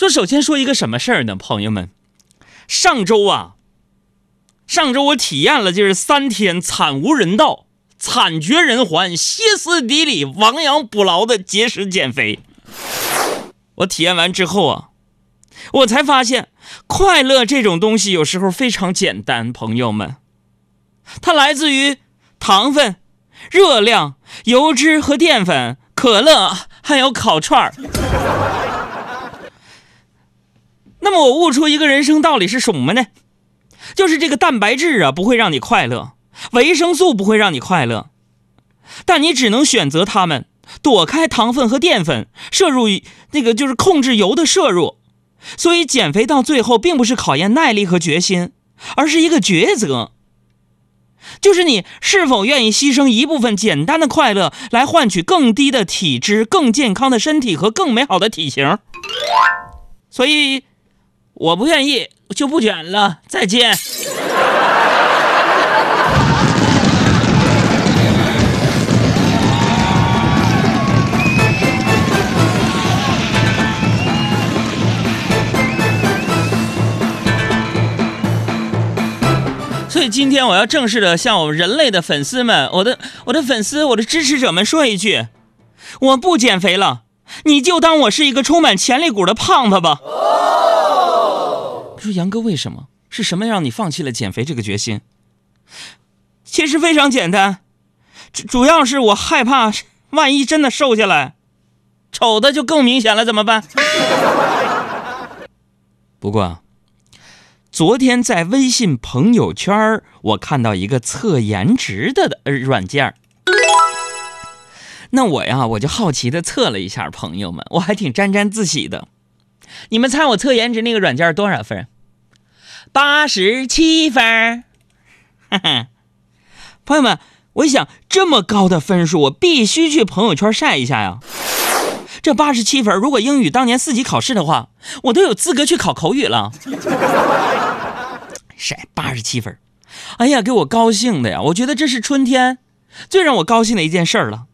说首先说一个什么事儿呢，朋友们，上周啊，上周我体验了就是三天惨无人道、惨绝人寰、歇斯底里、亡羊补牢的节食减肥。我体验完之后啊，我才发现快乐这种东西有时候非常简单，朋友们，它来自于糖分、热量、油脂和淀粉、可乐，还有烤串儿。那么我悟出一个人生道理是什么呢？就是这个蛋白质啊不会让你快乐，维生素不会让你快乐，但你只能选择它们，躲开糖分和淀粉，摄入那个就是控制油的摄入。所以减肥到最后并不是考验耐力和决心，而是一个抉择，就是你是否愿意牺牲一部分简单的快乐，来换取更低的体脂、更健康的身体和更美好的体型。所以。我不愿意，就不卷了。再见。所以今天我要正式的向我们人类的粉丝们，我的我的粉丝，我的支持者们说一句：我不减肥了，你就当我是一个充满潜力股的胖子吧。说杨哥，为什么？是什么让你放弃了减肥这个决心？其实非常简单，主主要是我害怕，万一真的瘦下来，丑的就更明显了，怎么办？不过，昨天在微信朋友圈，我看到一个测颜值的软件那我呀，我就好奇的测了一下，朋友们，我还挺沾沾自喜的。你们猜我测颜值那个软件多少分？八十七分。朋友们，我一想这么高的分数，我必须去朋友圈晒一下呀。这八十七分，如果英语当年四级考试的话，我都有资格去考口语了。晒八十七分，哎呀，给我高兴的呀！我觉得这是春天最让我高兴的一件事了。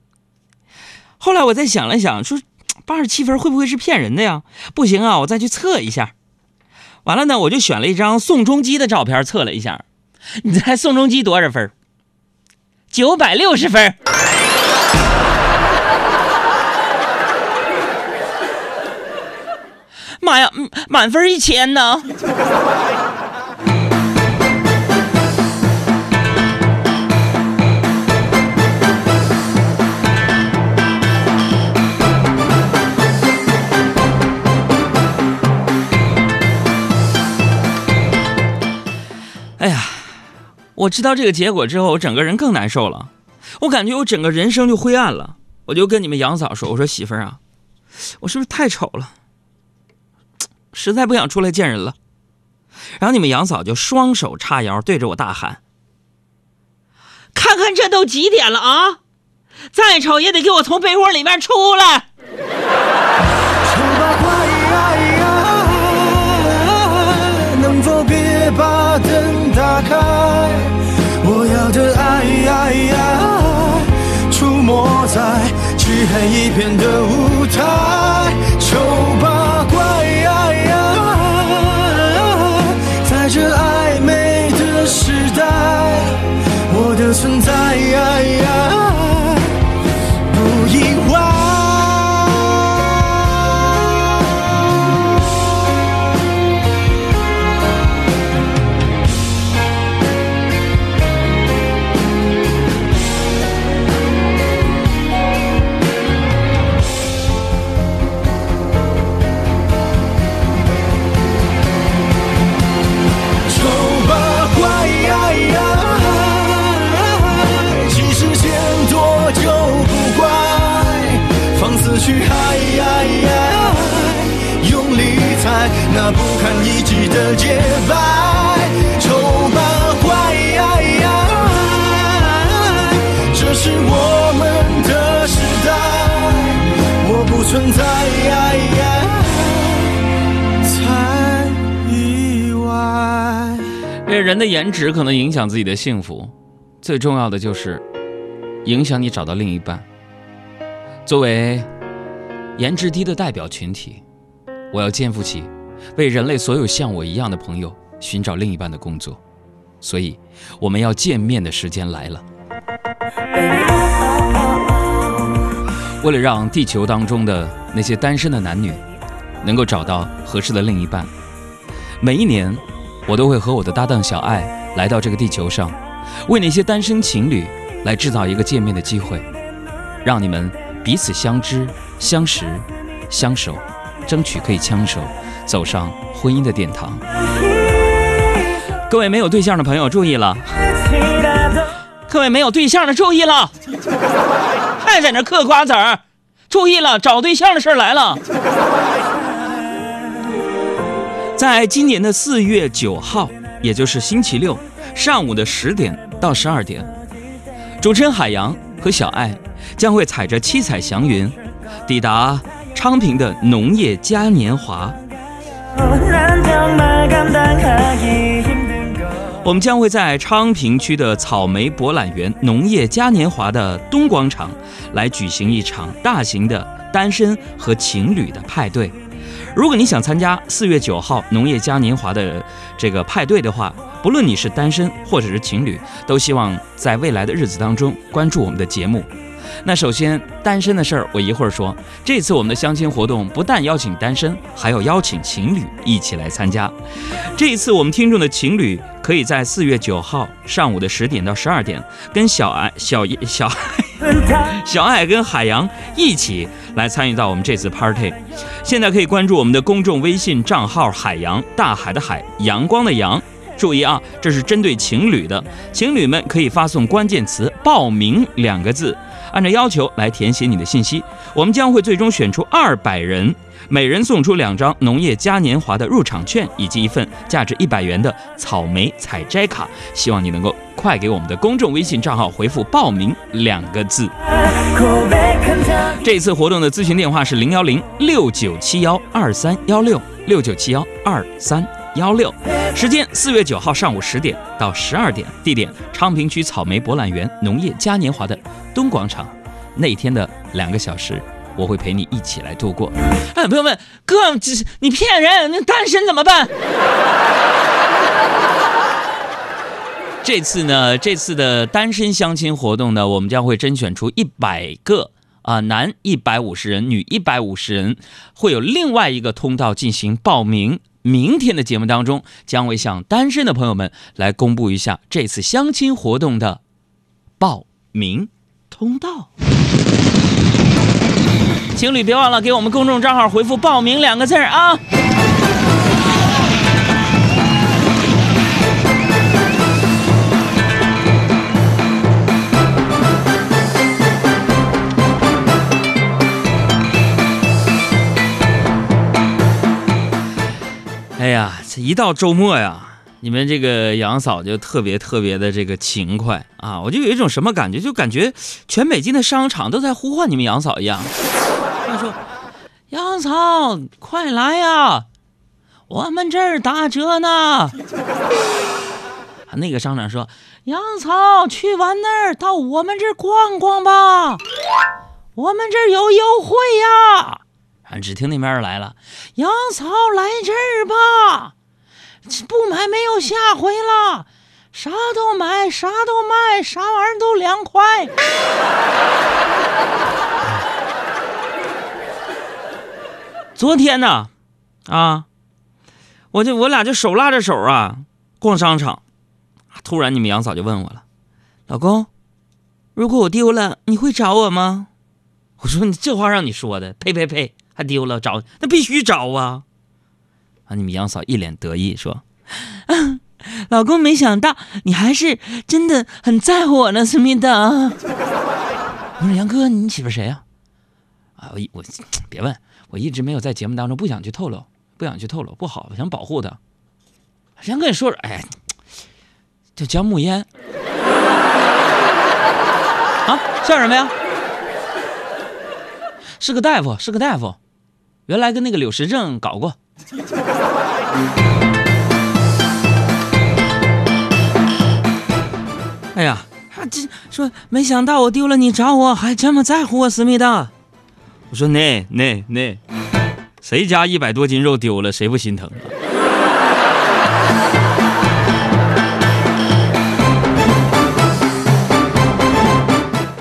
后来我再想了想，说。八十七分会不会是骗人的呀？不行啊，我再去测一下。完了呢，我就选了一张宋仲基的照片测了一下。你猜宋仲基多少分？九百六十分。妈呀，满分一千呢！我知道这个结果之后，我整个人更难受了。我感觉我整个人生就灰暗了。我就跟你们杨嫂说：“我说媳妇儿啊，我是不是太丑了？实在不想出来见人了。”然后你们杨嫂就双手叉腰，对着我大喊：“看看这都几点了啊！再丑也得给我从被窝里面出来！”在漆黑一片的舞因为人的颜值可能影响自己的幸福，最重要的就是影响你找到另一半。作为颜值低的代表群体。我要肩负起为人类所有像我一样的朋友寻找另一半的工作，所以我们要见面的时间来了。为了让地球当中的那些单身的男女能够找到合适的另一半，每一年我都会和我的搭档小爱来到这个地球上，为那些单身情侣来制造一个见面的机会，让你们彼此相知、相识、相守，争取可以牵手走上婚姻的殿堂。各位没有对象的朋友注意了，各位没有对象的注意了，还在那嗑瓜子儿，注意了，找对象的事儿来了。在今年的四月九号，也就是星期六上午的十点到十二点，主持人海洋和小爱将会踩着七彩祥云，抵达昌平的农业嘉年华。我们将会在昌平区的草莓博览园农业嘉年华的东广场来举行一场大型的单身和情侣的派对。如果你想参加四月九号农业嘉年华的这个派对的话，不论你是单身或者是情侣，都希望在未来的日子当中关注我们的节目。那首先，单身的事儿我一会儿说。这次我们的相亲活动不但邀请单身，还要邀请情侣一起来参加。这一次我们听众的情侣可以在四月九号上午的十点到十二点，跟小爱、小小 小爱跟海洋一起来参与到我们这次 party。现在可以关注我们的公众微信账号“海洋大海的海阳光的阳”。注意啊，这是针对情侣的，情侣们可以发送关键词“报名”两个字。按照要求来填写你的信息，我们将会最终选出二百人，每人送出两张农业嘉年华的入场券以及一份价值一百元的草莓采摘卡。希望你能够快给我们的公众微信账号回复“报名”两个字。这次活动的咨询电话是零幺零六九七幺二三幺六六九七幺二三幺六，时间四月九号上午十点到十二点，地点昌平区草莓博览园农业嘉年华的。东广场，那天的两个小时，我会陪你一起来度过。哎，朋友们，哥，这你骗人，那单身怎么办？这次呢，这次的单身相亲活动呢，我们将会甄选出一百个啊，男一百五十人，女一百五十人，会有另外一个通道进行报名。明天的节目当中，将会向单身的朋友们来公布一下这次相亲活动的报名。通道，情侣别忘了给我们公众账号回复“报名”两个字啊！哎呀，这一到周末呀！你们这个杨嫂就特别特别的这个勤快啊！我就有一种什么感觉，就感觉全北京的商场都在呼唤你们杨嫂一样。他说：“杨嫂，快来呀，我们这儿打折呢。”那个商场说：“杨嫂，去完那儿到我们这儿逛逛吧，我们这儿有优惠呀。”只听那边来了：“杨嫂，来这儿吧。”不买没有下回了，啥都买，啥都卖，啥玩意儿都凉快。昨天呢，啊，我就我俩就手拉着手啊逛商场，突然你们杨嫂就问我了，老公，如果我丢了，你会找我吗？我说你这话让你说的，呸呸呸，还丢了找那必须找啊。啊！你们杨嫂一脸得意说：“老公，没想到你还是真的很在乎我呢，思密达。”我说：“杨哥，你媳妇谁呀？”啊，我我别问，我一直没有在节目当中不想去透露，不想去透露，不好，想保护她。杨哥，你说说，哎，叫姜木烟。啊，笑什么呀？是个大夫，是个大夫，原来跟那个柳时正搞过。哎呀，他这说没想到我丢了，你找我还这么在乎我，思密达。我说那那那，谁家一百多斤肉丢了，谁不心疼啊？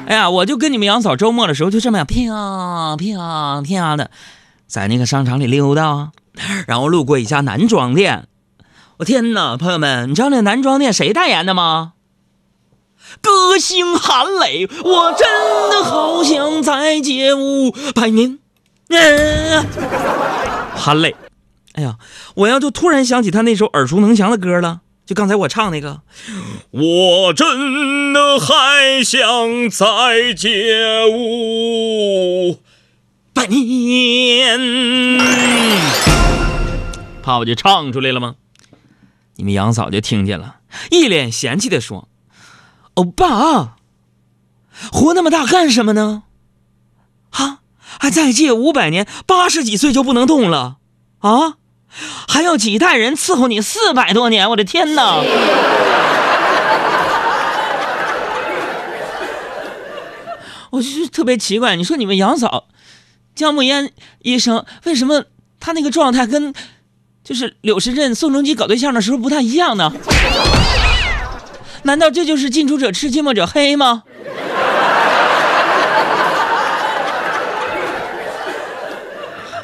哎呀，我就跟你们杨嫂周末的时候就这么样，飘飘飘的，在那个商场里溜达，然后路过一家男装店。我天哪，朋友们，你知道那男装店谁代言的吗？歌星韩磊，我真的好想再借五百年。嗯，韩磊，哎呀，我要就突然想起他那首耳熟能详的歌了，就刚才我唱那个，我真的还想再借五百年，怕我就唱出来了吗？你们杨嫂就听见了，一脸嫌弃的说：“欧巴，活那么大干什么呢？啊，还再借五百年，八十几岁就不能动了啊？还要几代人伺候你四百多年？我的天哪！” 我就是特别奇怪，你说你们杨嫂姜暮烟医生为什么他那个状态跟？就是柳时镇、宋仲基搞对象的时候不太一样呢？难道这就是近朱者赤，近墨者黑吗？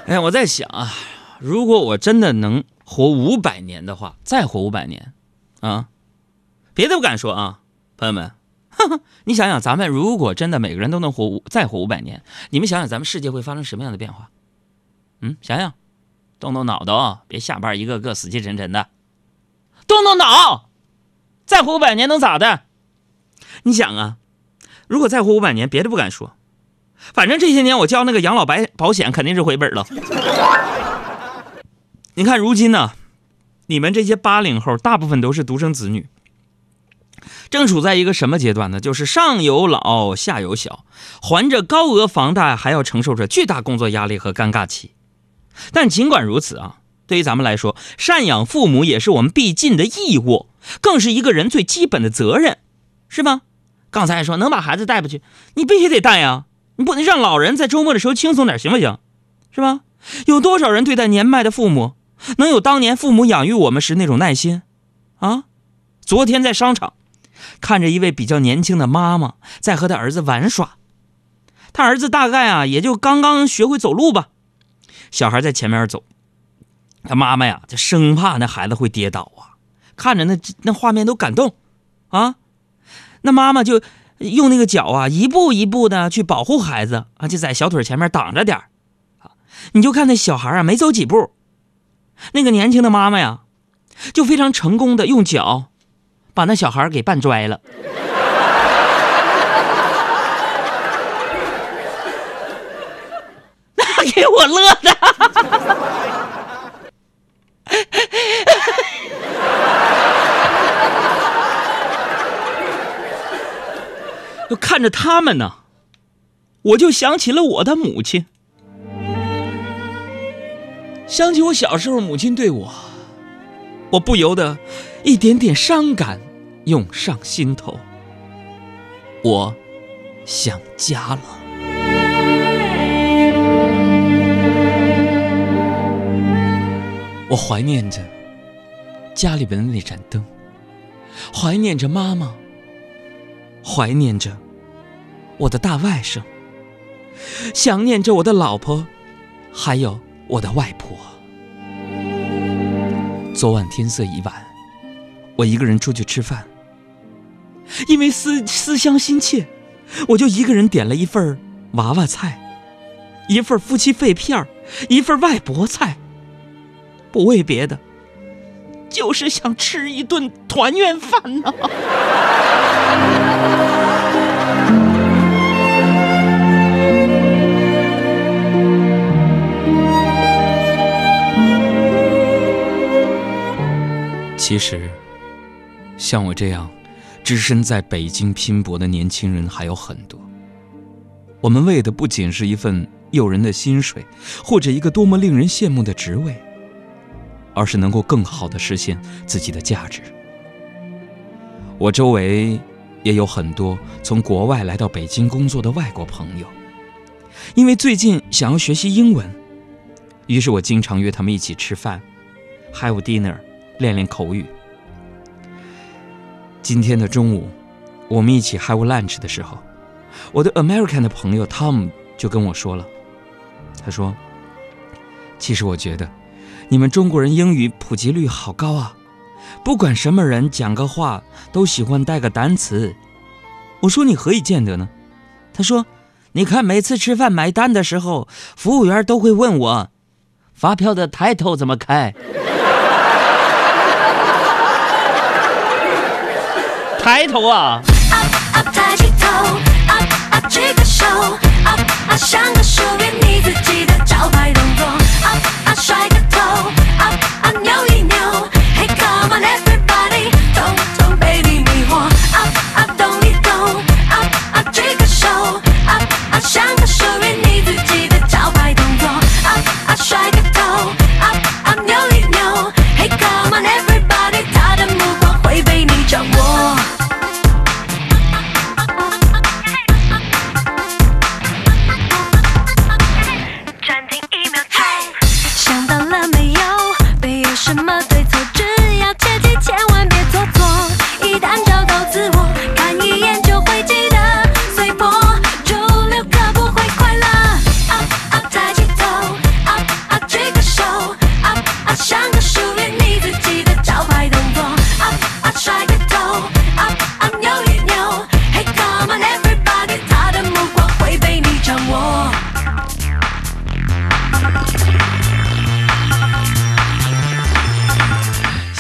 哎，我在想啊，如果我真的能活五百年的话，再活五百年，啊，别的不敢说啊，朋友们，你想想，咱们如果真的每个人都能活五再活五百年，你们想想，咱们世界会发生什么样的变化？嗯，想想。动动脑洞，别下班一个个死气沉沉的。动动脑，再活五百年能咋的？你想啊，如果再活五百年，别的不敢说，反正这些年我交那个养老白保险肯定是回本了。你看如今呢，你们这些八零后大部分都是独生子女，正处在一个什么阶段呢？就是上有老下有小，还着高额房贷，还要承受着巨大工作压力和尴尬期。但尽管如此啊，对于咱们来说，赡养父母也是我们必尽的义务，更是一个人最基本的责任，是吗？刚才还说能把孩子带回去，你必须得带呀，你不能让老人在周末的时候轻松点，行不行？是吧？有多少人对待年迈的父母，能有当年父母养育我们时那种耐心？啊？昨天在商场，看着一位比较年轻的妈妈在和他儿子玩耍，他儿子大概啊也就刚刚学会走路吧。小孩在前面走，他妈妈呀，就生怕那孩子会跌倒啊，看着那那画面都感动，啊，那妈妈就用那个脚啊，一步一步的去保护孩子。啊，就在小腿前面挡着点啊，你就看那小孩啊，没走几步，那个年轻的妈妈呀，就非常成功的用脚把那小孩给绊拽了。那给我乐的，就看着他们呢，我就想起了我的母亲，想起我小时候母亲对我，我不由得一点点伤感涌上心头，我想家了。我怀念着家里边的那盏灯，怀念着妈妈，怀念着我的大外甥，想念着我的老婆，还有我的外婆。昨晚天色已晚，我一个人出去吃饭，因为思思乡心切，我就一个人点了一份娃娃菜，一份夫妻肺片一份外婆菜。不为别的，就是想吃一顿团圆饭呐。其实，像我这样只身在北京拼搏的年轻人还有很多。我们为的不仅是一份诱人的薪水，或者一个多么令人羡慕的职位。而是能够更好的实现自己的价值。我周围也有很多从国外来到北京工作的外国朋友，因为最近想要学习英文，于是我经常约他们一起吃饭，have dinner，练练口语。今天的中午，我们一起 have lunch 的时候，我的 American 的朋友 Tom 就跟我说了，他说：“其实我觉得，你们中国人英语普及率好高啊，不管什么人讲个话都喜欢带个单词。”我说：“你何以见得呢？”他说：“你看，每次吃饭买单的时候，服务员都会问我。”发票的抬头怎么开？抬头啊！抬起头，举个手，像个属于你自己的招牌动作，甩个头，扭一扭，Hey come on，let's go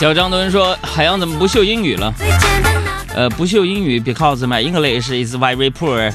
小张敦说：“海洋怎么不秀英语了？呃，不秀英语，because my English is very poor。”